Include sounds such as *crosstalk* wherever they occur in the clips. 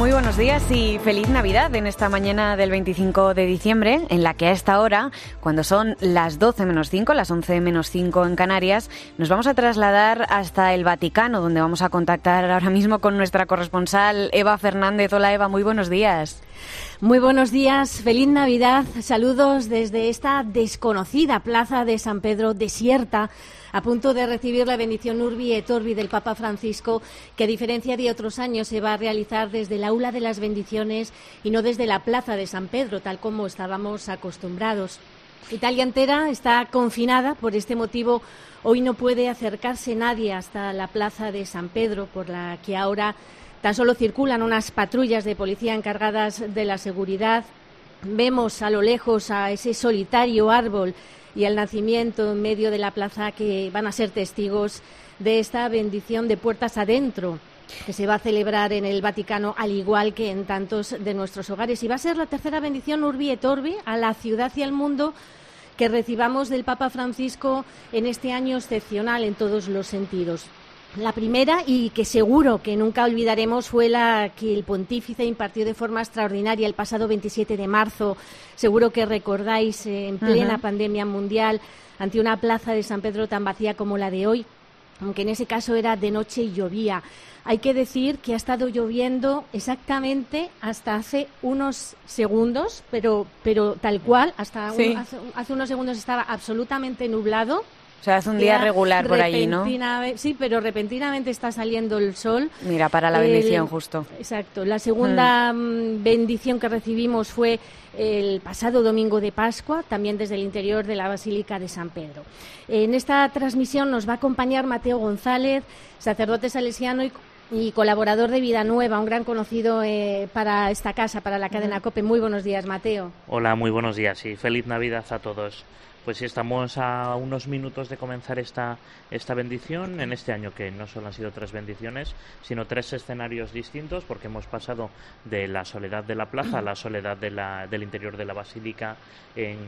Muy buenos días y feliz Navidad en esta mañana del 25 de diciembre, en la que a esta hora, cuando son las 12 menos 5, las 11 menos 5 en Canarias, nos vamos a trasladar hasta el Vaticano, donde vamos a contactar ahora mismo con nuestra corresponsal Eva Fernández. Hola Eva, muy buenos días. Muy buenos días, feliz Navidad, saludos desde esta desconocida plaza de San Pedro desierta a punto de recibir la bendición Urbi et Orbi del Papa Francisco, que a diferencia de otros años se va a realizar desde el aula de las bendiciones y no desde la plaza de San Pedro, tal como estábamos acostumbrados. Italia entera está confinada, por este motivo hoy no puede acercarse nadie hasta la plaza de San Pedro, por la que ahora tan solo circulan unas patrullas de policía encargadas de la seguridad. Vemos a lo lejos a ese solitario árbol y el nacimiento en medio de la plaza que van a ser testigos de esta bendición de puertas adentro que se va a celebrar en el Vaticano al igual que en tantos de nuestros hogares y va a ser la tercera bendición Urbi et Orbi a la ciudad y al mundo que recibamos del Papa Francisco en este año excepcional en todos los sentidos. La primera, y que seguro que nunca olvidaremos, fue la que el pontífice impartió de forma extraordinaria el pasado 27 de marzo. Seguro que recordáis, eh, en plena pandemia mundial, ante una plaza de San Pedro tan vacía como la de hoy, aunque en ese caso era de noche y llovía. Hay que decir que ha estado lloviendo exactamente hasta hace unos segundos, pero, pero tal cual, hasta hace unos segundos estaba absolutamente nublado o sea, hace un día regular por allí, ¿no? Sí, pero repentinamente está saliendo el sol. Mira, para la bendición, justo. Exacto. La segunda hmm. mm, bendición que recibimos fue el pasado domingo de Pascua, también desde el interior de la Basílica de San Pedro. En esta transmisión nos va a acompañar Mateo González, sacerdote salesiano y colaborador de Vida Nueva, un gran conocido eh, para esta casa, para la cadena COPE. Muy buenos días, Mateo. Hola, muy buenos días y feliz Navidad a todos. Pues estamos a unos minutos de comenzar esta, esta bendición en este año, que no solo han sido tres bendiciones, sino tres escenarios distintos, porque hemos pasado de la soledad de la plaza a la soledad de la, del interior de la basílica en,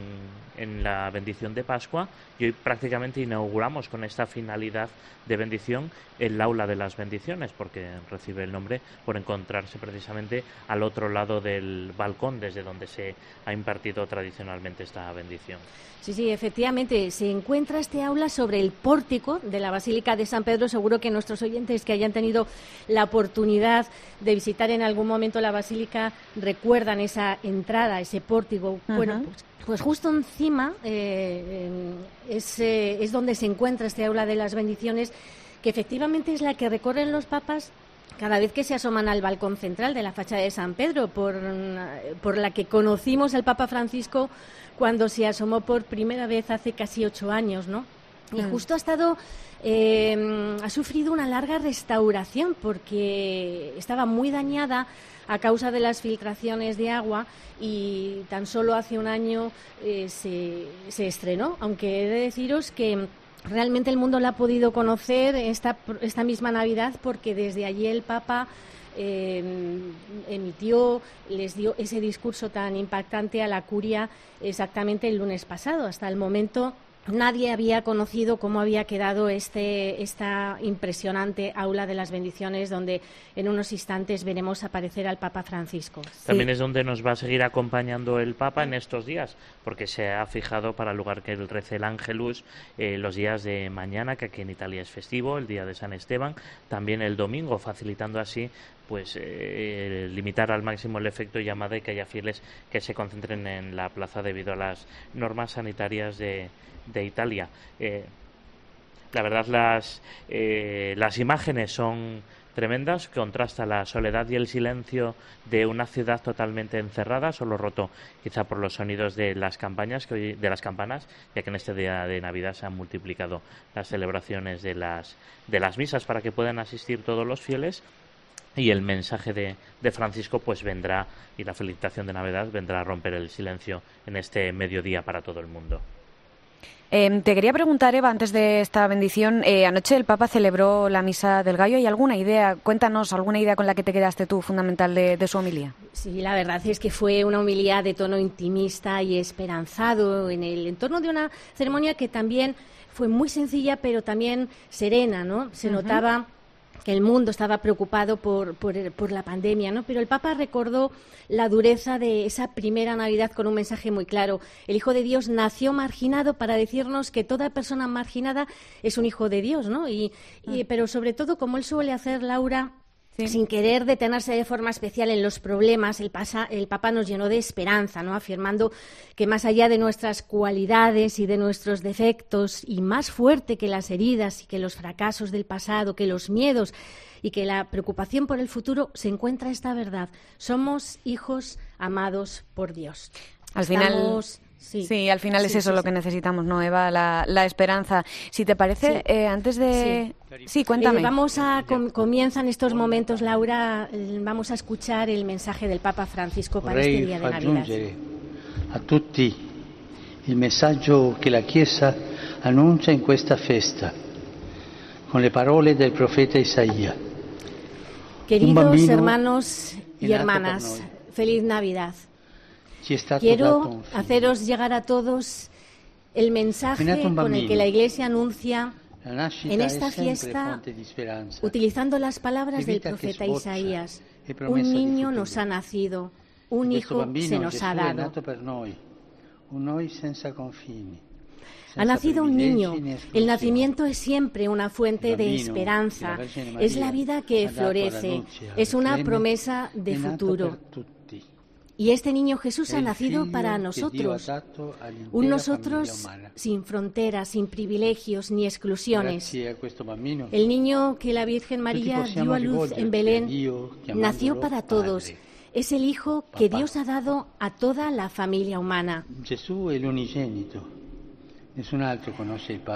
en la bendición de Pascua, y hoy prácticamente inauguramos con esta finalidad de bendición el aula de las bendiciones, porque recibe el nombre por encontrarse precisamente al otro lado del balcón desde donde se ha impartido tradicionalmente esta bendición. Sí, sí, efectivamente. Se encuentra este aula sobre el pórtico de la Basílica de San Pedro. Seguro que nuestros oyentes que hayan tenido la oportunidad de visitar en algún momento la Basílica recuerdan esa entrada, ese pórtico. Bueno, pues, pues, justo encima eh, es, eh, es donde se encuentra este aula de las bendiciones, que efectivamente es la que recorren los papas cada vez que se asoman al balcón central de la fachada de San Pedro, por, por la que conocimos al Papa Francisco cuando se asomó por primera vez hace casi ocho años, ¿no? Y mm. justo ha estado, eh, ha sufrido una larga restauración porque estaba muy dañada a causa de las filtraciones de agua y tan solo hace un año eh, se, se estrenó, aunque he de deciros que realmente el mundo la ha podido conocer esta, esta misma Navidad porque desde allí el Papa Em, emitió, les dio ese discurso tan impactante a la curia exactamente el lunes pasado. Hasta el momento Nadie había conocido cómo había quedado este, esta impresionante aula de las bendiciones, donde en unos instantes veremos aparecer al Papa Francisco. También es donde nos va a seguir acompañando el Papa en estos días, porque se ha fijado para el lugar que él rece el Ángelus eh, los días de mañana, que aquí en Italia es festivo, el día de San Esteban, también el domingo, facilitando así pues eh, limitar al máximo el efecto llamada y que haya fieles que se concentren en la plaza debido a las normas sanitarias de de Italia. Eh, la verdad, las, eh, las imágenes son tremendas, contrasta la soledad y el silencio de una ciudad totalmente encerrada, solo roto quizá por los sonidos de las campañas que de las campanas, ya que en este día de Navidad se han multiplicado las celebraciones de las de las misas para que puedan asistir todos los fieles y el mensaje de, de Francisco pues vendrá y la felicitación de Navidad vendrá a romper el silencio en este mediodía para todo el mundo. Em, te quería preguntar, Eva, antes de esta bendición, eh, anoche el Papa celebró la Misa del Gallo. ¿Hay alguna idea, cuéntanos, alguna idea con la que te quedaste tú fundamental de, su homilía? Sí, la verdad es que fue una homilía de tono intimista y esperanzado en el entorno de una ceremonia que también fue muy sencilla, pero también serena, ¿no? Se notaba el mundo estaba preocupado por, por, la pandemia, ¿no? Pero el Papa recordó la dureza de esa primera Navidad con un mensaje muy claro. El Hijo de Dios nació marginado para decirnos que toda persona marginada es un hijo de Dios, ¿no? y, ah. pero sobre todo, como él suele hacer, Laura, sin querer detenerse de forma especial en los problemas, el, el Papa nos llenó de esperanza, ¿no? afirmando que más allá de nuestras cualidades y de nuestros defectos, y más fuerte que las heridas y que los fracasos del pasado, que los miedos y que la preocupación por el futuro, se encuentra esta verdad. Somos hijos amados por Dios. Al final Sí, al final es eso lo que necesitamos, ¿no, Eva? La, esperanza. Si te parece, eh, antes de... Sí, cuéntame. Eh, vamos a... comienzan estos momentos, Laura, eh, vamos a escuchar el mensaje del Papa Francisco para este día de Navidad. a tutti il messaggio che la Chiesa annuncia in questa festa, con le parole del profeta Isaías. Queridos hermanos y hermanas, feliz Navidad. Quiero haceros llegar a todos el mensaje con el que la Iglesia anuncia en esta fiesta, utilizando las palabras del profeta Isaías, un niño nos ha nacido, un hijo se nos ha dado. Ha nacido un niño. El nacimiento es siempre una fuente de esperanza. Es la vida que florece. Es una promesa de futuro. Y este niño Jesús ha nacido para nosotros, un nosotros sin fronteras, sin privilegios ni exclusiones. El niño que la Virgen María dio a luz en Belén nació para todos. Es el Hijo que Dios ha dado a toda la familia humana.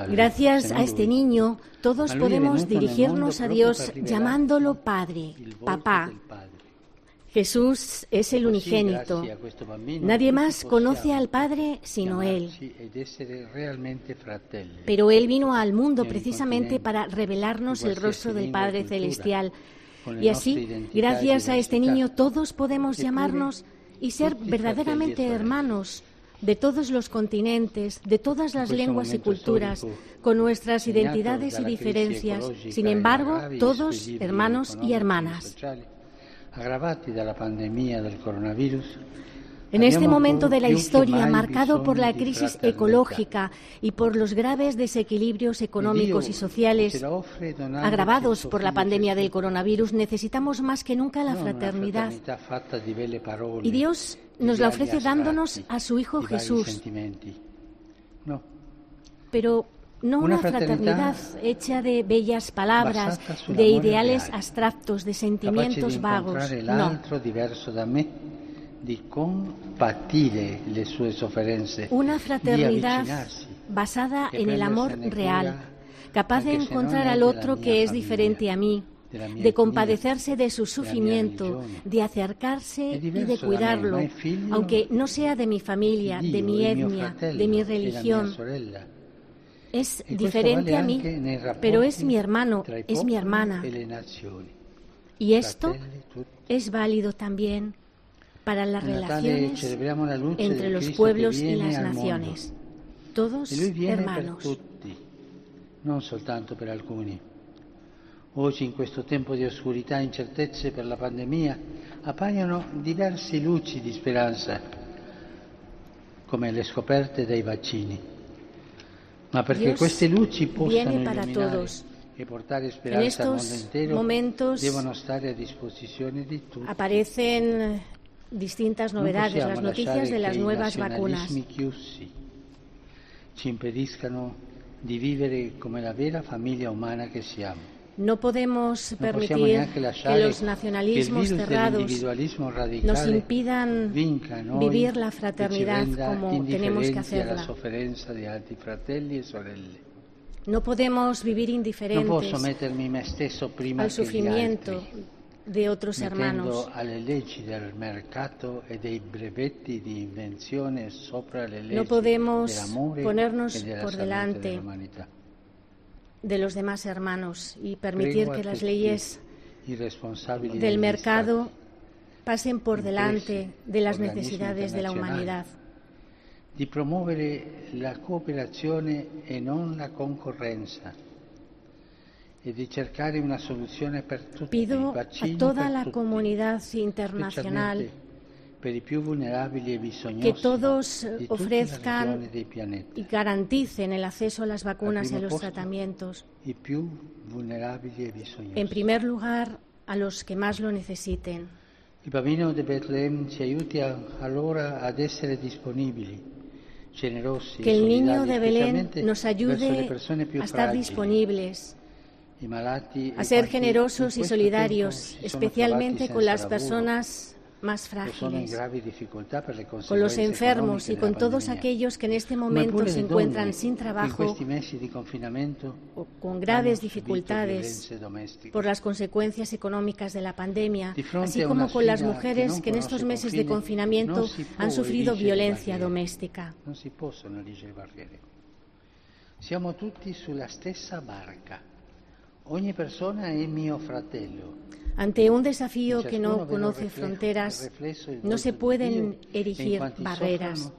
Gracias a este niño, todos podemos dirigirnos a Dios llamándolo Padre, Papá. Jesús es el unigénito. Nadie más conoce al Padre sino Él. Pero Él vino al mundo precisamente para revelarnos el rostro del Padre Celestial. Y así, gracias a este niño, todos podemos llamarnos y ser verdaderamente hermanos de todos los continentes, de todas las lenguas y culturas, con nuestras identidades y diferencias, sin embargo, todos hermanos y hermanas en este momento de la historia, marcado por la crisis ecológica y por los graves desequilibrios económicos y sociales agravados por la pandemia del coronavirus, necesitamos más que nunca la fraternidad. Y Dios nos la ofrece dándonos a su Hijo Jesús. Pero no una fraternidad hecha de bellas palabras, de ideales abstractos, de sentimientos vagos. No. Una fraternidad basada en el amor real, capaz de encontrar al otro que es diferente a mí, de compadecerse de su sufrimiento, de acercarse y de cuidarlo, aunque no sea de mi familia, de mi etnia, de mi religión es diferente a mí, pero es mi hermano, es mi hermana. Y esto es válido también para las relaciones entre los pueblos y las naciones. Todos hermanos. non soltanto per alcuni. Oggi, in questo tempo di oscurità e incertezze per la pandemia, appaiono diverse luci di speranza, come le scoperte dei vaccini. Ma perché Dios queste luci possano para todos. e portare speranza al mondo intero, momentos devono stare a disposizione di tutti. Aparecen distintas novedades, las noticias de las nuevas vacunas. Chiusi ci impediscano di vivere come la vera famiglia umana che siamo. No podemos permitir que los nacionalismos cerrados nos impidan vivir la fraternidad como tenemos que hacerla. No podemos vivir indiferentes al sufrimiento de otros hermanos. No podemos ponernos por delante de los demás hermanos y permitir que las leyes del mercado pasen por delante de las necesidades de la humanidad. Di promuovere la cooperazione e non la concorrenza Pido a toda la comunidad internacional que todos ofrezcan y garanticen el acceso a las vacunas y a los tratamientos. En primer lugar, a los que más lo necesiten. Que el niño de Belén nos ayude a estar disponibles a ser generosos y solidarios, especialmente con las personas más frágiles, con los enfermos y con todos aquellos que en este momento se encuentran sin trabajo o con graves dificultades por las consecuencias económicas de la pandemia, así como con las mujeres que en estos meses de confinamiento han sufrido violencia doméstica. Siamo tutti sulla stessa barca. Ogni persona è mio fratello. Ante un desafío que no conoce fronteras, no se pueden erigir barreras.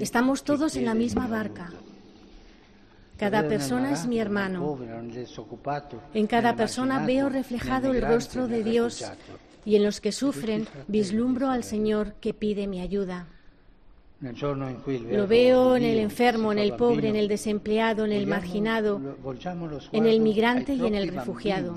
Estamos todos en la misma barca. Cada persona es mi hermano. En cada persona veo reflejado el rostro de Dios y en los que sufren vislumbro al Señor que pide mi ayuda. Lo veo en el enfermo, en el pobre, en el desempleado, en el marginado, en el migrante y en el refugiado.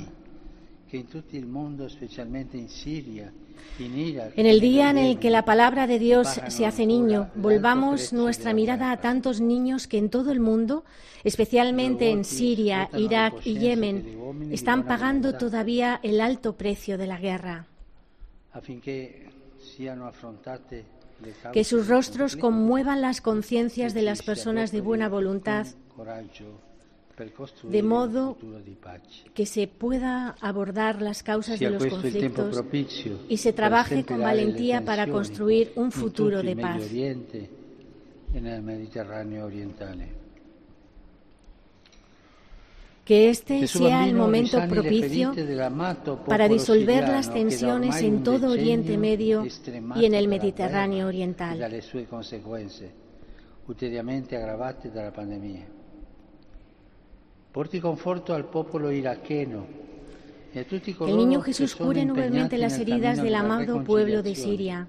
En el día en el que la palabra de Dios se hace niño, volvamos nuestra mirada a tantos niños que en todo el mundo, especialmente en Siria, Irak y Yemen, están pagando todavía el alto precio de la guerra. Que sus rostros conmuevan las conciencias de las personas de buena voluntad, de modo que se pueda abordar las causas de los conflictos y se trabaje con valentía para construir un futuro de paz. Que este sea el momento propicio para disolver las tensiones en todo Oriente Medio y en el Mediterráneo Oriental. Que el niño Jesús cure nuevamente las heridas del amado pueblo de Siria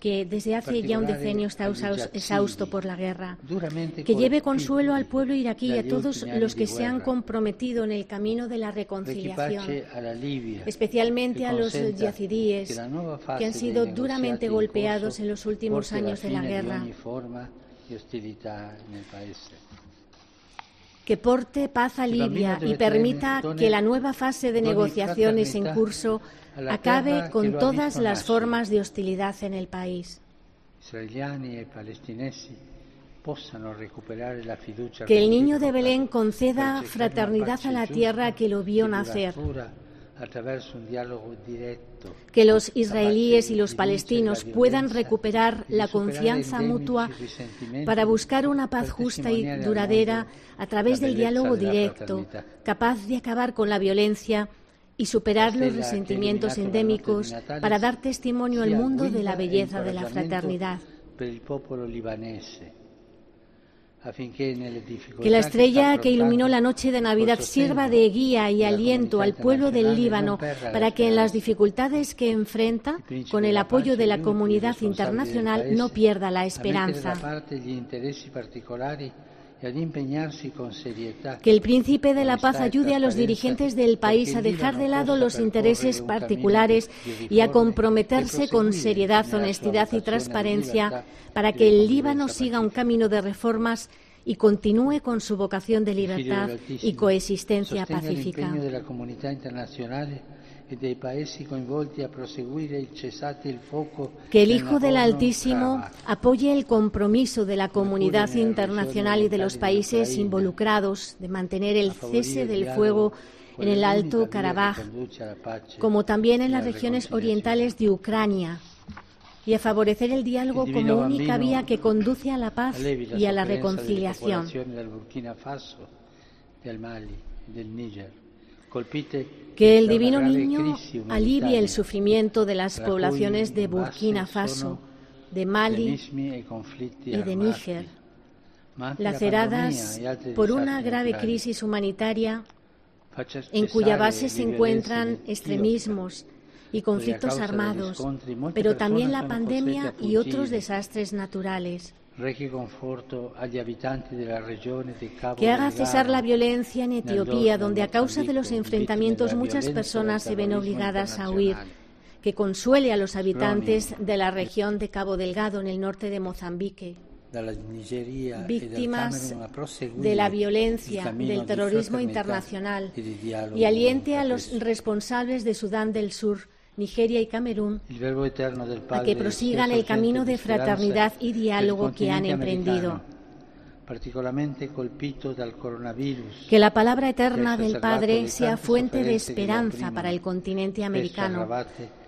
que desde hace ya un decenio está exhausto por la guerra, que lleve consuelo al pueblo iraquí y a todos los que se han comprometido en el camino de la reconciliación, especialmente a los yazidíes que han sido duramente golpeados en los últimos años de la guerra que porte paz a Libia y permita que la nueva fase de negociaciones en curso acabe con todas las formas de hostilidad en el país. Que el niño de Belén conceda fraternidad a la tierra que lo vio nacer. Que los israelíes y los palestinos puedan recuperar la confianza mutua para buscar una paz justa y duradera a través del diálogo directo, capaz de acabar con la violencia y superar los resentimientos endémicos para dar testimonio al mundo de la belleza de la fraternidad. Que la estrella que iluminó la noche de Navidad sirva de guía y aliento al pueblo del Líbano para que en las dificultades que enfrenta, con el apoyo de la comunidad internacional, no pierda la esperanza. Que el príncipe de la paz ayude a los dirigentes del país a dejar de lado los intereses particulares y a comprometerse con seriedad, honestidad y transparencia para que el Líbano siga un camino de reformas y continúe con su vocación de libertad y coexistencia pacífica. Que el Hijo del Altísimo apoye el compromiso de la comunidad internacional y de los países involucrados de mantener el cese del fuego en el Alto Karabaj, como también en las regiones orientales de Ucrania, y a favorecer el diálogo como única vía que conduce a la paz y a la reconciliación que el divino niño alivie el sufrimiento de las poblaciones de Burkina Faso, de Mali y de Níger, laceradas por una grave crisis humanitaria en cuya base se encuentran extremismos y conflictos armados, pero también la pandemia y otros desastres naturales. Que haga cesar la violencia en Etiopía, donde a causa de los enfrentamientos muchas personas se ven obligadas a huir. Que consuele a los habitantes de la región de Cabo Delgado, en el norte de Mozambique. víctimas de la violencia, del terrorismo internacional y aliente a los responsables de Sudán del Sur, Nigeria y Camerún a que prosigan el camino de fraternidad y diálogo que han emprendido. Que la palabra eterna del Padre sea fuente de esperanza para el continente americano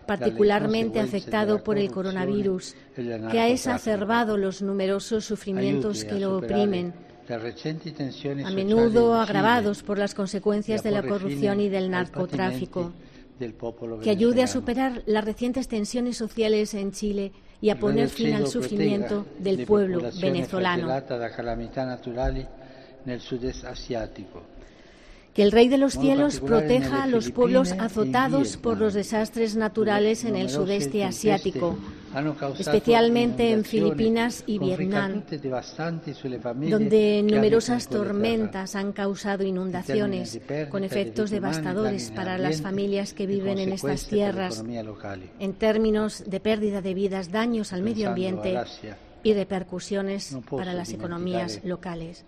particularmente afectado por el coronavirus, que ha exacerbado los numerosos sufrimientos que lo oprimen, a menudo agravados por las consecuencias de la corrupción y del narcotráfico, que ayude a superar las recientes tensiones sociales en Chile y a poner fin al sufrimiento del pueblo venezolano. que el Rey de los Cielos proteja a los pueblos azotados por los desastres naturales en el sudeste asiático, especialmente en Filipinas y Vietnam, donde numerosas tormentas han causado inundaciones con efectos devastadores para las familias que viven en estas tierras, en términos de pérdida de vidas, daños al medio ambiente y repercusiones para las economías locales.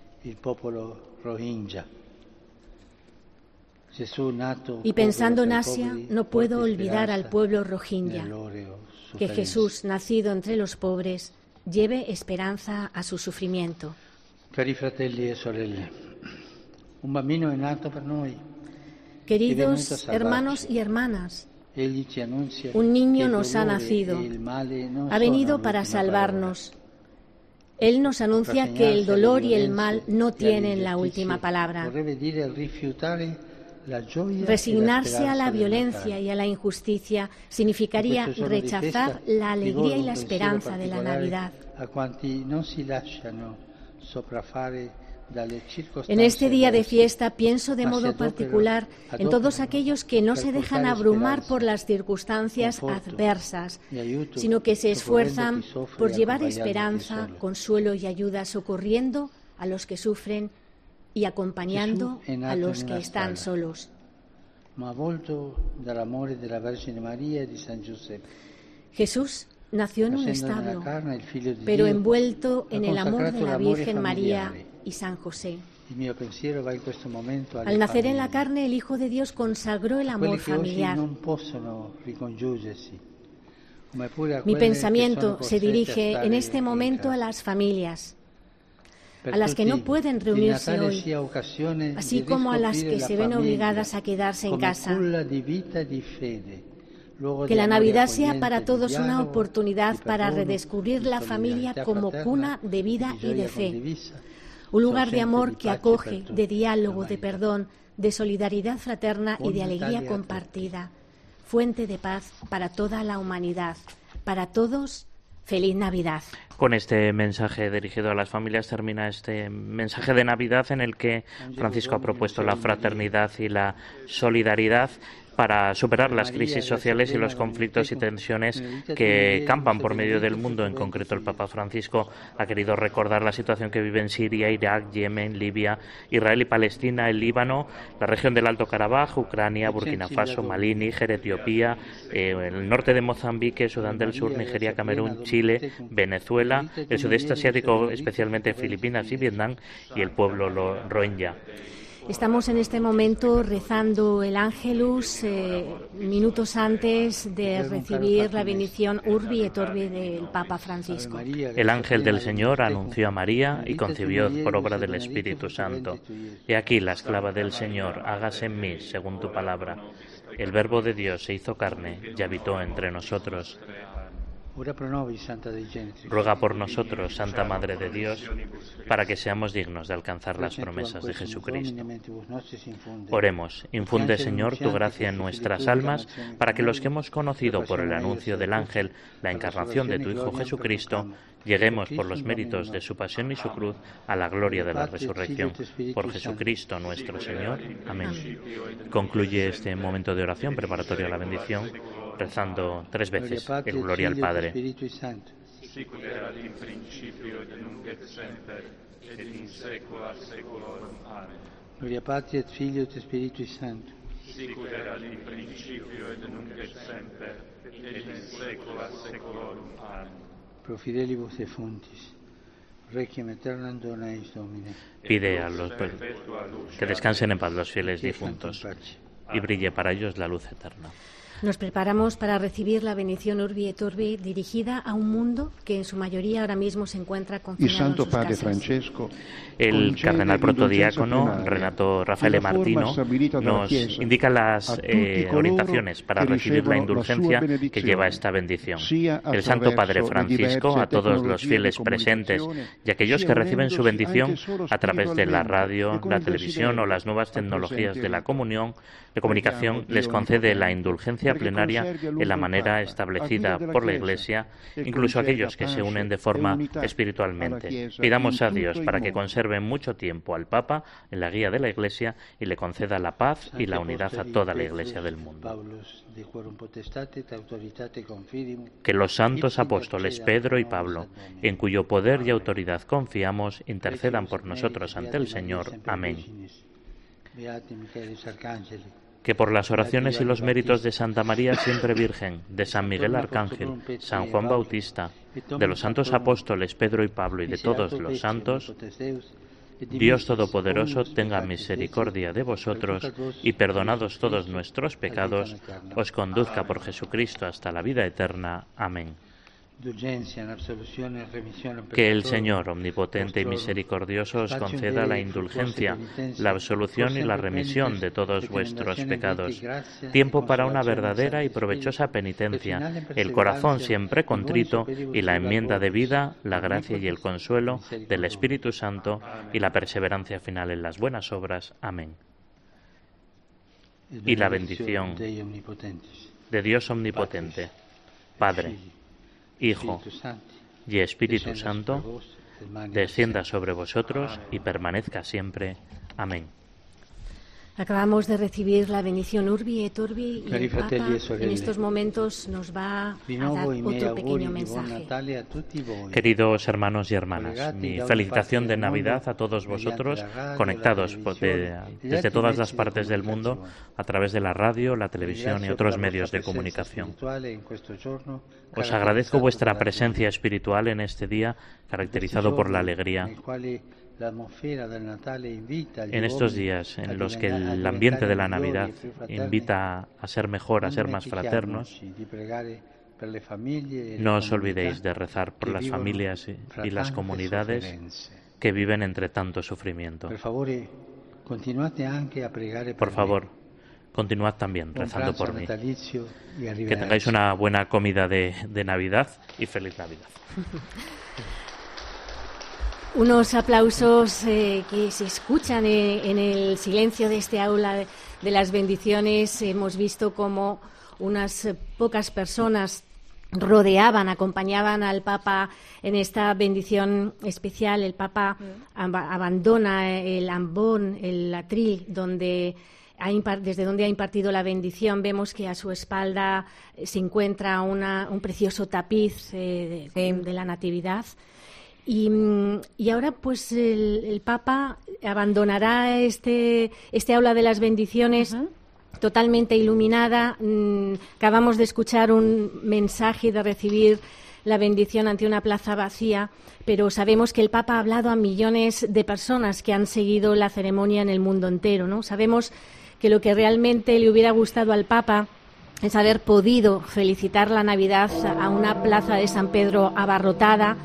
Y pensando en Asia, no puedo olvidar al pueblo rohingya, que Jesús, nacido entre los pobres, lleve esperanza a su sufrimiento. E Queridos hermanos y hermanas, un niño nos ha nacido, e ha venido para salvarnos. Él nos anuncia que el dolor y el mal no tienen la última palabra. Resignarse a la violencia y a la injusticia significaría rechazar la alegría y la esperanza de la Navidad. En este día de fiesta pienso de modo particular en todos aquellos que no se dejan abrumar por las circunstancias adversas, sino que se esfuerzan por llevar esperanza, consuelo y ayuda, socorriendo a los que sufren y acompañando a los que están solos. Jesús nació en un establo, pero envuelto en el amor de la Virgen María y San José. Al nacer en la carne, el Hijo de Dios consagró el amor familiar. Mi pensamiento se dirige en este momento a las familias a las que no pueden reunirse hoy, así como a las que se ven obligadas a quedarse en casa. Que la Navidad sea para todos una oportunidad para redescubrir la familia como cuna de vida y de fe, un lugar de amor que acoge, de diálogo, de perdón, de solidaridad fraterna y de alegría compartida, fuente de paz para toda la humanidad, para todos Feliz Navidad. Con este mensaje dirigido a las familias termina este mensaje de Navidad en el que Francisco ha propuesto la fraternidad y la solidaridad para superar las crisis sociales y los conflictos y tensiones que campan por medio del mundo. En concreto, el Papa Francisco ha querido recordar la situación que vive en Siria, Irak, Yemen, Libia, Israel y Palestina, el Líbano, la región del Alto Karabaj, Ucrania, Burkina Faso, Malí, Níger, Etiopía, eh, el norte de Mozambique, Sudán del Sur, Nigeria, Camerún, Chile, Venezuela, el sudeste asiático, especialmente Filipinas y Vietnam, y el pueblo Rohingya. Estamos en este momento rezando el Ángelus eh, minutos antes de recibir la bendición Urbi et Orbi del Papa Francisco. El ángel del Señor anunció a María y concibió por obra del Espíritu Santo. He aquí la esclava del Señor, hágase en mí según tu palabra. El Verbo de Dios se hizo carne y habitó entre nosotros. Ruega por nosotros, Santa Madre de Dios, para que seamos dignos de alcanzar las promesas de Jesucristo. Oremos, infunde Señor tu gracia en nuestras almas, para que los que hemos conocido por el anuncio del ángel la encarnación de tu Hijo Jesucristo, lleguemos por los méritos de su pasión y su cruz a la gloria de la resurrección. Por Jesucristo nuestro Señor. Amén. Concluye este momento de oración preparatorio a la bendición rezando tres veces el Gloria al Padre. Gloria Patri et Filio et Spiritui Sancto. Sicut erat in principio et nunc et semper et in saecula saeculorum. Amen. Pro fidelibus fontis. Requiem aeternam dona eis Domine. Pide a los que descansen en paz los fieles difuntos y brille para ellos la luz eterna. Nos preparamos para recibir la bendición Urbi et Orbi dirigida a un mundo que en su mayoría ahora mismo se encuentra confinado Santo en sus Padre casas. Francesco El cardenal protodiácono Renato Rafael Martino nos indica las eh, orientaciones para recibir la indulgencia que lleva esta bendición. El Santo Padre Francisco, a todos los fieles presentes y aquellos que reciben su bendición a través de la radio, la televisión o las nuevas tecnologías de la comunión, de comunicación, les concede la indulgencia plenaria en la manera establecida por la Iglesia, incluso aquellos que se unen de forma espiritualmente. Pidamos a Dios para que conserve mucho tiempo al Papa en la guía de la Iglesia y le conceda la paz y la unidad a toda la Iglesia del mundo. Que los santos apóstoles Pedro y Pablo, en cuyo poder y autoridad confiamos, intercedan por nosotros ante el Señor. Amén. Que por las oraciones y los méritos de Santa María siempre Virgen, de San Miguel Arcángel, San Juan Bautista, de los santos apóstoles Pedro y Pablo y de todos los santos, Dios Todopoderoso tenga misericordia de vosotros y perdonados todos nuestros pecados, os conduzca por Jesucristo hasta la vida eterna. Amén. Que el Señor, omnipotente y misericordioso, os conceda la indulgencia, la absolución y la remisión de todos vuestros pecados, tiempo para una verdadera y provechosa penitencia, el corazón siempre contrito y la enmienda de vida, la gracia y el consuelo del Espíritu Santo y la perseverancia final en las buenas obras. Amén. Y la bendición de Dios omnipotente, Padre, Hijo y Espíritu Santo, descienda sobre vosotros y permanezca siempre. Amén. Acabamos de recibir la bendición Urbi et Orbi y el Papa en estos momentos nos va a dar otro pequeño mensaje. Queridos hermanos y hermanas, mi felicitación de Navidad a todos vosotros conectados desde todas las partes del mundo a través de la radio, la televisión y otros medios de comunicación. Os agradezco vuestra presencia espiritual en este día caracterizado por la alegría. En estos días en los que el ambiente de la Navidad invita a ser mejor, a ser más fraternos, no os olvidéis de rezar por las familias y- las comunidades que viven entre tanto sufrimiento. Por favor, me. favor, continuad también rezando por mí. Que tengáis una buena comida de, de Navidad y feliz Navidad. *laughs* Unos aplausos eh, que se escuchan eh, en el silencio de este aula de, las bendiciones. Hemos visto como unas pocas personas rodeaban, acompañaban al Papa en esta bendición especial. El Papa aba- abandona el ambón, el atril, donde ha desde donde ha impartido la bendición. Vemos que a su espalda se encuentra una- un precioso tapiz eh, de- de la Natividad. Y, y ahora, pues, el, el Papa abandonará este, este aula de las bendiciones totalmente iluminada. Mm, Acabamos de escuchar un mensaje de recibir la bendición ante una plaza vacía, pero sabemos que el Papa ha hablado a millones de personas que han seguido la ceremonia en el mundo entero, ¿no? Sabemos que lo que realmente le hubiera gustado al Papa es haber podido felicitar la Navidad a una plaza de San Pedro abarrotada,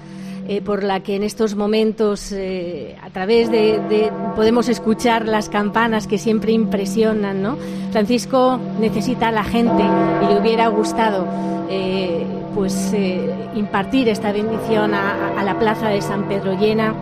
eh, por la que en estos momentos, eh, a través de, de- podemos escuchar las campanas que siempre impresionan, ¿no? Francisco necesita a la gente y le hubiera gustado eh, pues impartir esta bendición a, la plaza de San Pedro llena.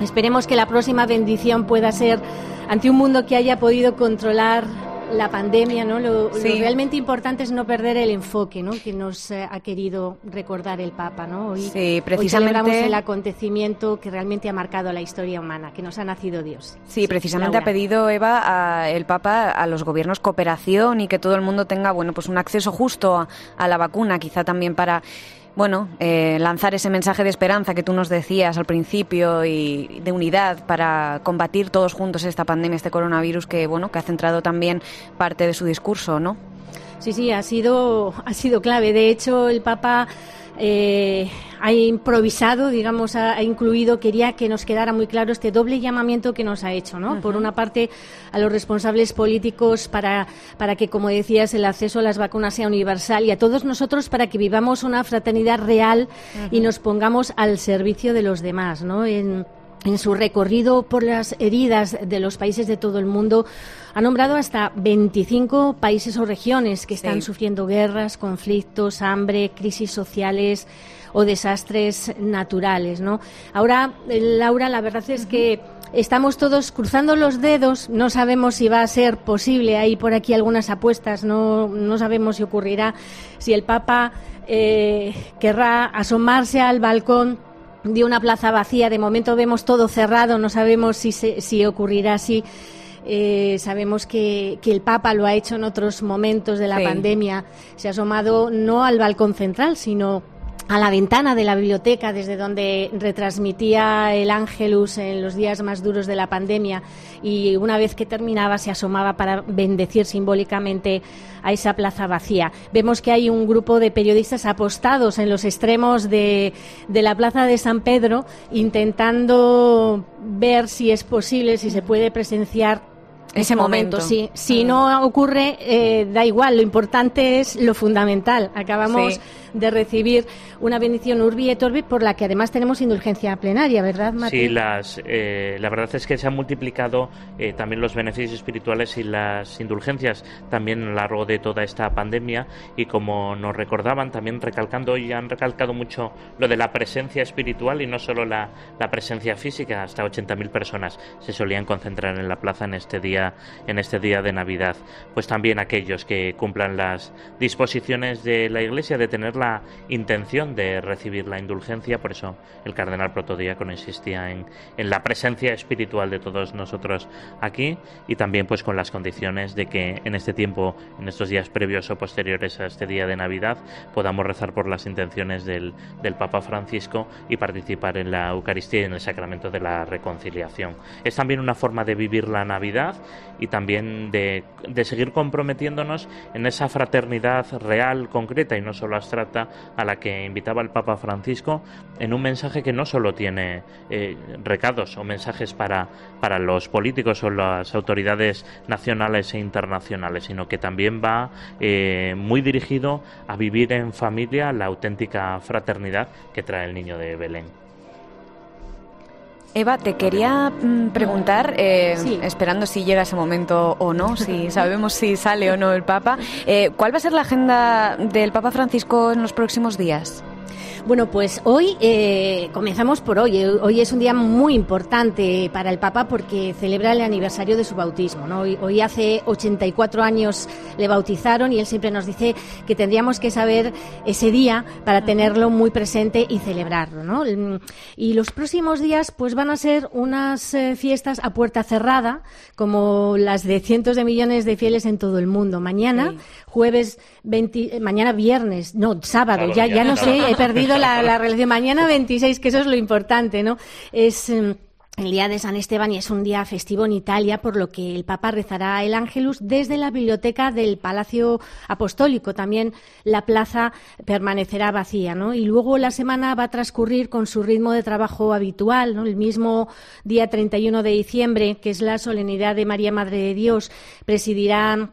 Esperemos que la próxima bendición pueda ser ante un mundo que haya podido controlar la pandemia, ¿no? Lo, realmente importante es no perder el enfoque, ¿no? Que nos eh, ha querido recordar el Papa, ¿no? Hoy, sí, precisamente el acontecimiento que realmente ha marcado la historia humana, que nos ha nacido Dios. Sí, precisamente ha pedido Eva el Papa a los gobiernos cooperación y que todo el mundo tenga, bueno, pues un acceso justo a la vacuna, quizá también para bueno, eh, lanzar ese mensaje de esperanza que tú nos decías al principio y de unidad para combatir todos juntos esta pandemia, este coronavirus que, bueno, que ha centrado también parte de su discurso, ¿no? Sí, sí, ha sido, ha sido clave. De hecho, el Papa eh, ha improvisado, digamos, ha, incluido, quería que nos quedara muy claro este doble llamamiento que nos ha hecho, ¿no? Por una parte, a los responsables políticos para, para que, como decías, el acceso a las vacunas sea universal y a todos nosotros para que vivamos una fraternidad real y nos pongamos al servicio de los demás, ¿no? En, en su recorrido por las heridas de los países de todo el mundo, ha nombrado hasta 25 países o regiones que están sufriendo guerras, conflictos, hambre, crisis sociales o desastres naturales, ¿no? Ahora, Laura, la verdad es que estamos todos cruzando los dedos, no sabemos si va a ser posible, hay por aquí algunas apuestas, no, no sabemos si ocurrirá, si el Papa eh, querrá asomarse al balcón de una plaza vacía. De momento vemos todo cerrado, no sabemos si, si ocurrirá así. Eh, sabemos que, que, el Papa lo ha hecho en otros momentos de la pandemia. Se ha asomado no al balcón central, sino a la ventana de la biblioteca desde donde retransmitía el Ángelus en los días más duros de la pandemia y una vez que terminaba se asomaba para bendecir simbólicamente a esa plaza vacía. Vemos que hay un grupo de periodistas apostados en los extremos de, de la plaza de San Pedro intentando ver si es posible, si se puede presenciar ese momento, sí. Si no ocurre, eh, da igual. Lo importante es lo fundamental. Acabamos de recibir una bendición Urbi et Orbi por la que además tenemos indulgencia plenaria, ¿verdad, Mati? Sí, las, eh, la verdad es que se han multiplicado eh, también los beneficios espirituales y las indulgencias también a lo largo de toda esta pandemia y como nos recordaban, también recalcando y han recalcado mucho lo de la presencia espiritual y no solo la, la presencia física, hasta 80.000 personas se solían concentrar en la plaza en este día en este día de Navidad. Pues también aquellos que cumplan las disposiciones de la Iglesia de tener la intención de recibir la indulgencia, por eso el cardenal protodiácono insistía en, en la presencia espiritual de todos nosotros aquí y también pues con las condiciones de que en este tiempo, en estos días previos o posteriores a este día de Navidad, podamos rezar por las intenciones del, del Papa Francisco y participar en la Eucaristía y en el sacramento de la reconciliación. Es también una forma de vivir la Navidad y también de, de seguir comprometiéndonos en esa fraternidad real, concreta y no solo abstracta a la que invitaba el Papa Francisco en un mensaje que no solo tiene eh, recados o mensajes para, para los políticos o las autoridades nacionales e internacionales, sino que también va eh, muy dirigido a vivir en familia la auténtica fraternidad que trae el niño de Belén. Eva, te quería mm, preguntar, eh, esperando si llega ese momento o no, si *laughs* sabemos si sale o no el Papa, eh, ¿cuál va a ser la agenda del Papa Francisco en los próximos días? Bueno, pues hoy eh, comenzamos por hoy. Hoy es un día muy importante para el Papa porque celebra el aniversario de su bautismo. ¿no? Hoy, hace 84 años le bautizaron y él siempre nos dice que tendríamos que saber ese día para tenerlo muy presente y celebrarlo. ¿no? Y los próximos días pues van a ser unas eh, fiestas a puerta cerrada, como las de cientos de millones de fieles en todo el mundo. Mañana, jueves 20, mañana viernes, no, sábado, ya, ya no sé, he perdido la, la *laughs* relación. Mañana 26, que eso es lo importante, ¿no? Es em, el día de San Esteban y es un día festivo en Italia, por lo que el Papa rezará el Ángelus desde la biblioteca del Palacio Apostólico. También la plaza permanecerá vacía, ¿no? Y luego la semana va a transcurrir con su ritmo de trabajo habitual, ¿no? El mismo día 31 de diciembre, que es la solemnidad de María Madre de Dios, presidirá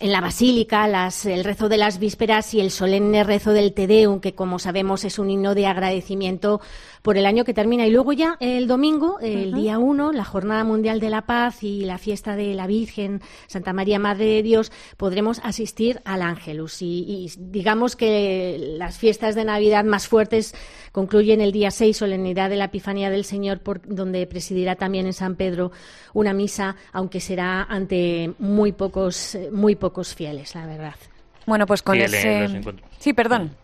en la Basílica, el rezo de las vísperas y el solemne rezo del Te Deum, que como sabemos es un himno de agradecimiento por el año que termina. Y luego ya el domingo, el día 1, la Jornada Mundial de la Paz y la fiesta de la Virgen, Santa María Madre de Dios, podremos asistir al Ángelus. Y, digamos que las fiestas de Navidad más fuertes concluyen el día 6, solemnidad de la Epifanía del Señor, por, donde presidirá también en San Pedro una misa, aunque será ante muy pocos, muy pocos fieles, la verdad. Bueno, pues con ese... Sí, perdón.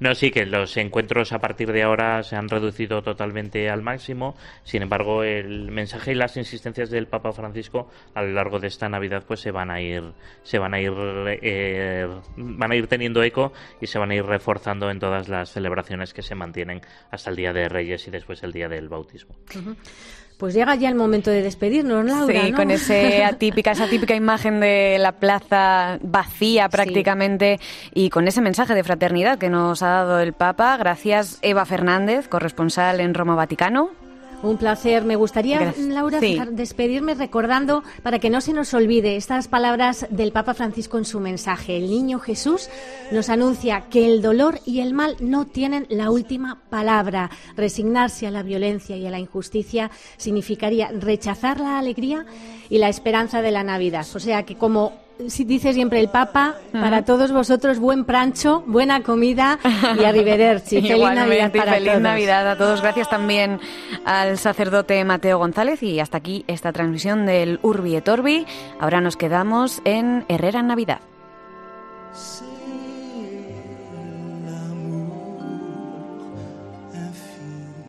No, sí, que los encuentros a partir de ahora se han reducido totalmente al máximo. Sin embargo, el mensaje y las insistencias del Papa Francisco a lo largo de esta Navidad pues se van a ir se van a ir eh, van a ir teniendo eco y se van a ir reforzando en todas las celebraciones que se mantienen hasta el Día de Reyes y después el Día del Bautismo. Pues llega ya el momento de despedirnos, Laura. Sí, con ese *laughs* atípica, esa típica imagen de la plaza vacía prácticamente y con ese mensaje de fraternidad que nos ha dado el Papa. Gracias, Eva Fernández, corresponsal en Roma Vaticano. Un placer. Me gustaría, Laura, despedirme recordando, para que no se nos olvide, estas palabras del Papa Francisco en su mensaje. El niño Jesús nos anuncia que el dolor y el mal no tienen la última palabra. Resignarse a la violencia y a la injusticia significaría rechazar la alegría y la esperanza de la Navidad. O sea que como si dice siempre el Papa, para todos vosotros buen prancho, buena comida y arrivederci. *laughs* Feliz Navidad para feliz Navidad a todos. Gracias también al sacerdote Mateo González y hasta aquí esta transmisión del Urbi et Orbi. Ahora nos quedamos en Herrera en Navidad.